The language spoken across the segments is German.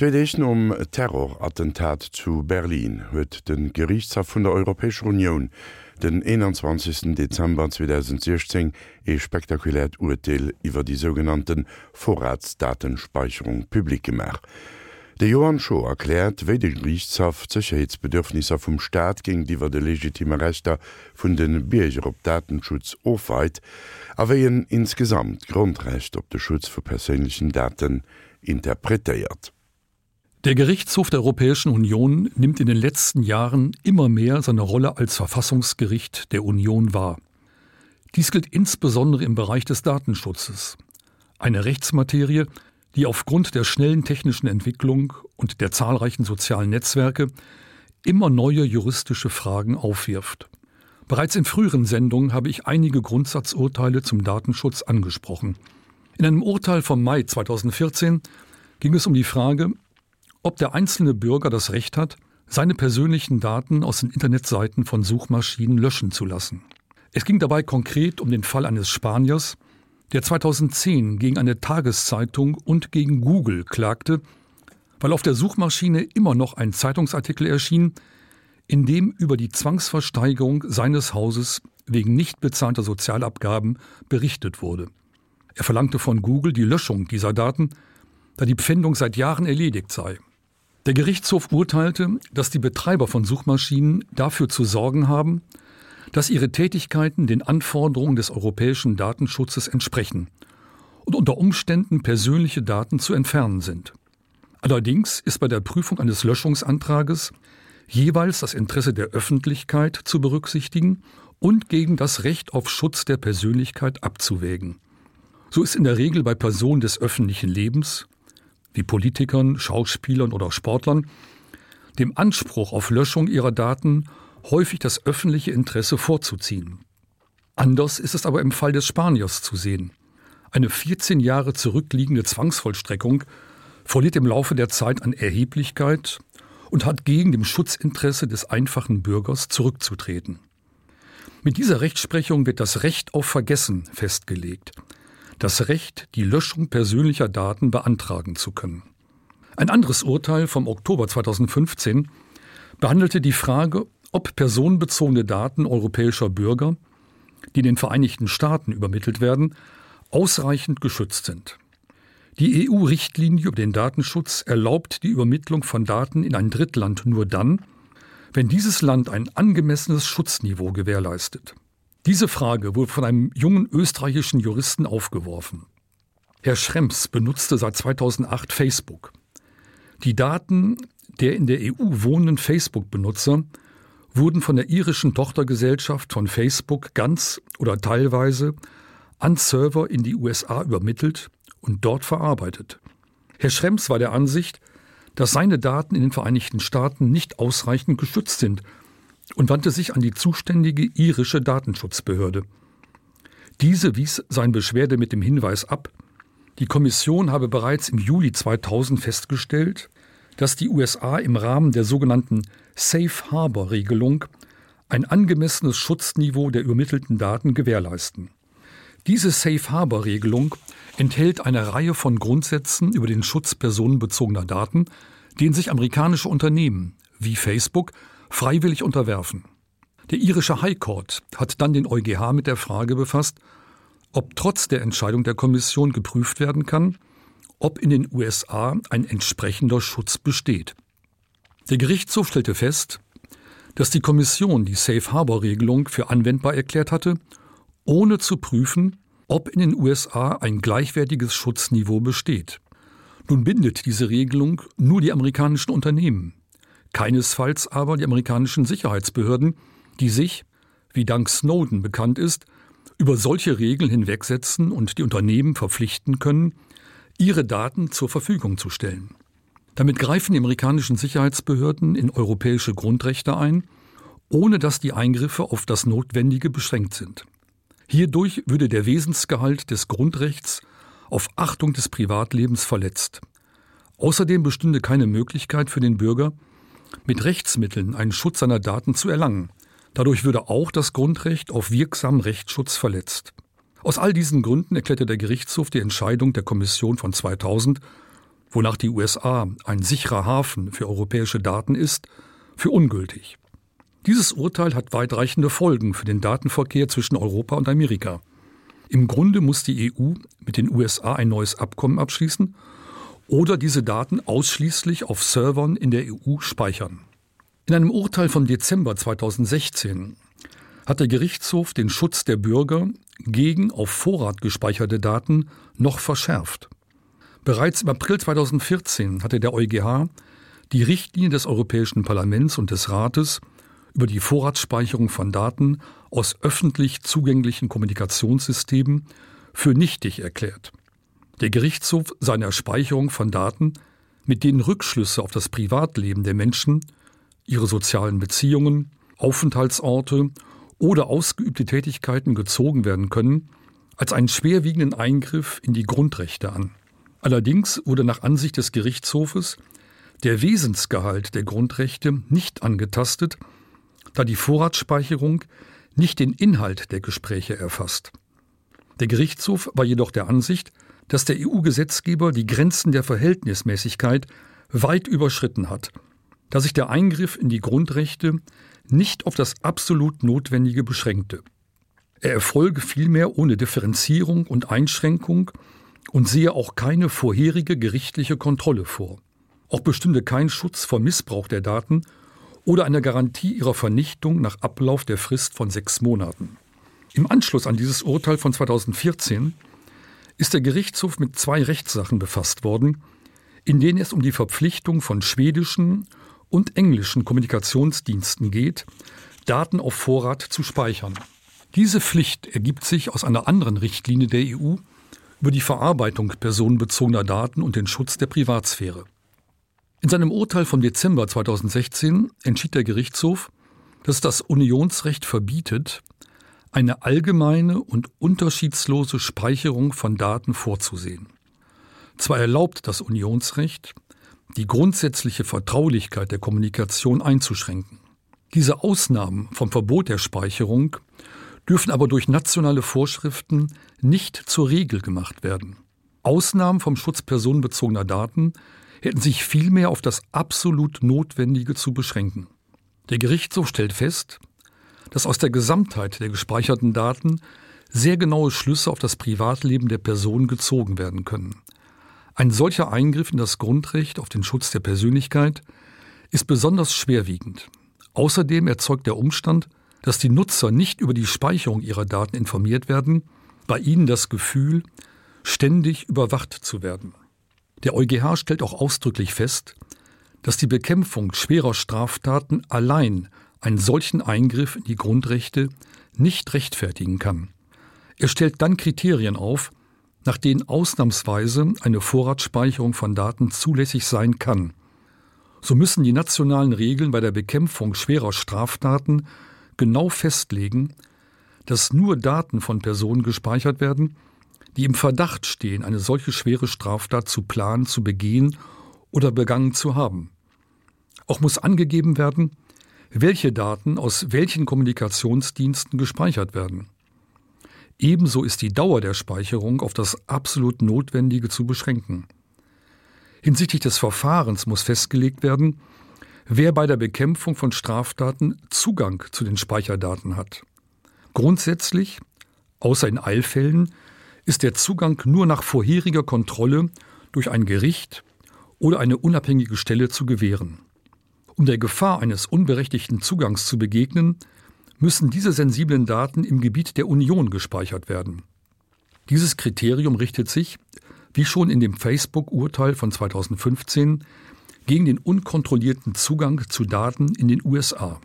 Zwedechen um Terrorattentat zu Berlin huet den Gerichtshof vun der Europäische Union den 21. Dezember 2016 e spektakulät Urteil iwwer die sogenannten Vorratsdatenspeicherung publik gemacht. De Johann Scho erklärt, wéi de Gerichtshaft Sicherheitsbedürfnisse vum Staat gegen diewer de legitime Rechter vun den Bierger op Datenschutz ofweit, aéien insgesamt Grundrecht op de Schutz vu persönlichen Daten interpretiert. Der Gerichtshof der Europäischen Union nimmt in den letzten Jahren immer mehr seine Rolle als Verfassungsgericht der Union wahr. Dies gilt insbesondere im Bereich des Datenschutzes, eine Rechtsmaterie, die aufgrund der schnellen technischen Entwicklung und der zahlreichen sozialen Netzwerke immer neue juristische Fragen aufwirft. Bereits in früheren Sendungen habe ich einige Grundsatzurteile zum Datenschutz angesprochen. In einem Urteil vom Mai 2014 ging es um die Frage, ob der einzelne Bürger das Recht hat, seine persönlichen Daten aus den Internetseiten von Suchmaschinen löschen zu lassen. Es ging dabei konkret um den Fall eines Spaniers, der 2010 gegen eine Tageszeitung und gegen Google klagte, weil auf der Suchmaschine immer noch ein Zeitungsartikel erschien, in dem über die Zwangsversteigerung seines Hauses wegen nicht bezahlter Sozialabgaben berichtet wurde. Er verlangte von Google die Löschung dieser Daten, da die Pfändung seit Jahren erledigt sei. Der Gerichtshof urteilte, dass die Betreiber von Suchmaschinen dafür zu sorgen haben, dass ihre Tätigkeiten den Anforderungen des europäischen Datenschutzes entsprechen und unter Umständen persönliche Daten zu entfernen sind. Allerdings ist bei der Prüfung eines Löschungsantrages jeweils das Interesse der Öffentlichkeit zu berücksichtigen und gegen das Recht auf Schutz der Persönlichkeit abzuwägen. So ist in der Regel bei Personen des öffentlichen Lebens, wie Politikern, Schauspielern oder Sportlern, dem Anspruch auf Löschung ihrer Daten häufig das öffentliche Interesse vorzuziehen. Anders ist es aber im Fall des Spaniers zu sehen. Eine 14 Jahre zurückliegende Zwangsvollstreckung verliert im Laufe der Zeit an Erheblichkeit und hat gegen dem Schutzinteresse des einfachen Bürgers zurückzutreten. Mit dieser Rechtsprechung wird das Recht auf Vergessen festgelegt, das Recht, die Löschung persönlicher Daten beantragen zu können. Ein anderes Urteil vom Oktober 2015 behandelte die Frage, ob personenbezogene Daten europäischer Bürger, die den Vereinigten Staaten übermittelt werden, ausreichend geschützt sind. Die EU-Richtlinie über den Datenschutz erlaubt die Übermittlung von Daten in ein Drittland nur dann, wenn dieses Land ein angemessenes Schutzniveau gewährleistet. Diese Frage wurde von einem jungen österreichischen Juristen aufgeworfen. Herr Schrems benutzte seit 2008 Facebook. Die Daten der in der EU wohnenden Facebook-Benutzer wurden von der irischen Tochtergesellschaft von Facebook ganz oder teilweise an Server in die USA übermittelt und dort verarbeitet. Herr Schrems war der Ansicht, dass seine Daten in den Vereinigten Staaten nicht ausreichend geschützt sind und wandte sich an die zuständige irische Datenschutzbehörde. Diese wies sein Beschwerde mit dem Hinweis ab, die Kommission habe bereits im Juli 2000 festgestellt, dass die USA im Rahmen der sogenannten Safe Harbor Regelung ein angemessenes Schutzniveau der übermittelten Daten gewährleisten. Diese Safe Harbor Regelung enthält eine Reihe von Grundsätzen über den Schutz personenbezogener Daten, den sich amerikanische Unternehmen wie Facebook freiwillig unterwerfen. Der irische High Court hat dann den EuGH mit der Frage befasst, ob trotz der Entscheidung der Kommission geprüft werden kann, ob in den USA ein entsprechender Schutz besteht. Der Gerichtshof stellte fest, dass die Kommission die Safe Harbor Regelung für anwendbar erklärt hatte, ohne zu prüfen, ob in den USA ein gleichwertiges Schutzniveau besteht. Nun bindet diese Regelung nur die amerikanischen Unternehmen, keinesfalls aber die amerikanischen Sicherheitsbehörden, die sich, wie dank Snowden bekannt ist, über solche Regeln hinwegsetzen und die Unternehmen verpflichten können, ihre Daten zur Verfügung zu stellen. Damit greifen die amerikanischen Sicherheitsbehörden in europäische Grundrechte ein, ohne dass die Eingriffe auf das Notwendige beschränkt sind. Hierdurch würde der Wesensgehalt des Grundrechts auf Achtung des Privatlebens verletzt. Außerdem bestünde keine Möglichkeit für den Bürger, mit Rechtsmitteln einen Schutz seiner Daten zu erlangen. Dadurch würde auch das Grundrecht auf wirksamen Rechtsschutz verletzt. Aus all diesen Gründen erklärte der Gerichtshof die Entscheidung der Kommission von 2000 wonach die USA ein sicherer Hafen für europäische Daten ist, für ungültig. Dieses Urteil hat weitreichende Folgen für den Datenverkehr zwischen Europa und Amerika. Im Grunde muss die EU mit den USA ein neues Abkommen abschließen oder diese Daten ausschließlich auf Servern in der EU speichern. In einem Urteil vom Dezember 2016 hat der Gerichtshof den Schutz der Bürger gegen auf Vorrat gespeicherte Daten noch verschärft. Bereits im April 2014 hatte der EuGH die Richtlinie des Europäischen Parlaments und des Rates über die Vorratsspeicherung von Daten aus öffentlich zugänglichen Kommunikationssystemen für nichtig erklärt. Der Gerichtshof seiner Speicherung von Daten, mit denen Rückschlüsse auf das Privatleben der Menschen, ihre sozialen Beziehungen, Aufenthaltsorte oder ausgeübte Tätigkeiten gezogen werden können, als einen schwerwiegenden Eingriff in die Grundrechte an. Allerdings wurde nach Ansicht des Gerichtshofes der Wesensgehalt der Grundrechte nicht angetastet, da die Vorratsspeicherung nicht den Inhalt der Gespräche erfasst. Der Gerichtshof war jedoch der Ansicht, dass der EU-Gesetzgeber die Grenzen der Verhältnismäßigkeit weit überschritten hat, da sich der Eingriff in die Grundrechte nicht auf das absolut Notwendige beschränkte. Er erfolge vielmehr ohne Differenzierung und Einschränkung und sehe auch keine vorherige gerichtliche Kontrolle vor. Auch bestünde kein Schutz vor Missbrauch der Daten oder eine Garantie ihrer Vernichtung nach Ablauf der Frist von sechs Monaten. Im Anschluss an dieses Urteil von 2014 ist der Gerichtshof mit zwei Rechtssachen befasst worden, in denen es um die Verpflichtung von schwedischen und englischen Kommunikationsdiensten geht, Daten auf Vorrat zu speichern. Diese Pflicht ergibt sich aus einer anderen Richtlinie der EU über die Verarbeitung personenbezogener Daten und den Schutz der Privatsphäre. In seinem Urteil vom Dezember 2016 entschied der Gerichtshof, dass das Unionsrecht verbietet, eine allgemeine und unterschiedslose Speicherung von Daten vorzusehen. Zwar erlaubt das Unionsrecht, die grundsätzliche Vertraulichkeit der Kommunikation einzuschränken. Diese Ausnahmen vom Verbot der Speicherung dürfen aber durch nationale Vorschriften nicht zur Regel gemacht werden. Ausnahmen vom Schutz personenbezogener Daten hätten sich vielmehr auf das absolut Notwendige zu beschränken. Der Gerichtshof stellt fest, dass aus der Gesamtheit der gespeicherten Daten sehr genaue Schlüsse auf das Privatleben der Person gezogen werden können. Ein solcher Eingriff in das Grundrecht auf den Schutz der Persönlichkeit ist besonders schwerwiegend. Außerdem erzeugt der Umstand, dass die Nutzer nicht über die Speicherung ihrer Daten informiert werden, bei ihnen das Gefühl, ständig überwacht zu werden. Der EuGH stellt auch ausdrücklich fest, dass die Bekämpfung schwerer Straftaten allein einen solchen Eingriff in die Grundrechte nicht rechtfertigen kann. Er stellt dann Kriterien auf, nach denen ausnahmsweise eine Vorratsspeicherung von Daten zulässig sein kann. So müssen die nationalen Regeln bei der Bekämpfung schwerer Straftaten genau festlegen, dass nur Daten von Personen gespeichert werden, die im Verdacht stehen, eine solche schwere Straftat zu planen, zu begehen oder begangen zu haben. Auch muss angegeben werden, welche Daten aus welchen Kommunikationsdiensten gespeichert werden. Ebenso ist die Dauer der Speicherung auf das absolut Notwendige zu beschränken. Hinsichtlich des Verfahrens muss festgelegt werden, wer bei der Bekämpfung von Straftaten Zugang zu den Speicherdaten hat. Grundsätzlich, außer in Eilfällen, ist der Zugang nur nach vorheriger Kontrolle durch ein Gericht oder eine unabhängige Stelle zu gewähren. Um der Gefahr eines unberechtigten Zugangs zu begegnen, müssen diese sensiblen Daten im Gebiet der Union gespeichert werden. Dieses Kriterium richtet sich, wie schon in dem Facebook-Urteil von 2015, gegen den unkontrollierten Zugang zu Daten in den USA.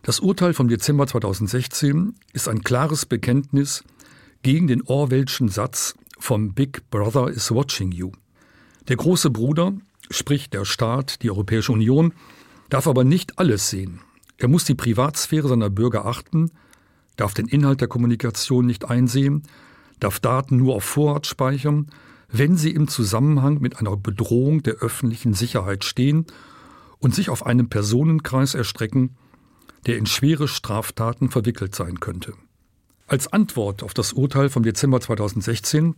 Das Urteil vom Dezember 2016 ist ein klares Bekenntnis gegen den Orwellschen Satz vom Big Brother is watching you. Der große Bruder, sprich der Staat, die Europäische Union, darf aber nicht alles sehen. Er muss die Privatsphäre seiner Bürger achten, darf den Inhalt der Kommunikation nicht einsehen, darf Daten nur auf Vorrat speichern, wenn sie im Zusammenhang mit einer Bedrohung der öffentlichen Sicherheit stehen und sich auf einem Personenkreis erstrecken, der in schwere Straftaten verwickelt sein könnte. Als Antwort auf das Urteil vom Dezember 2016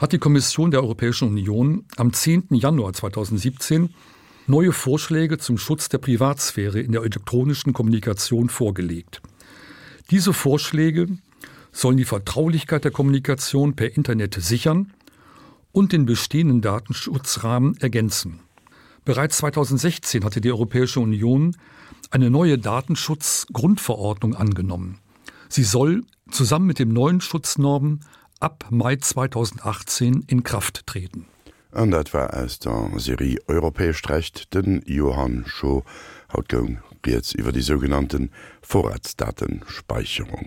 hat die Kommission der Europäischen Union am 10. Januar 2017 neue Vorschläge zum Schutz der Privatsphäre in der elektronischen Kommunikation vorgelegt. Diese Vorschläge sollen die Vertraulichkeit der Kommunikation per Internet sichern und den bestehenden Datenschutzrahmen ergänzen. Bereits 2016 hatte die Europäische Union eine neue Datenschutzgrundverordnung angenommen. Sie soll zusammen mit dem neuen Schutznormen ab Mai 2018 in Kraft treten. an dat war aus der Serie europäesch recht den Johann Scho haut goung iwwer die sogenannten Vorratsdatenspeicherung.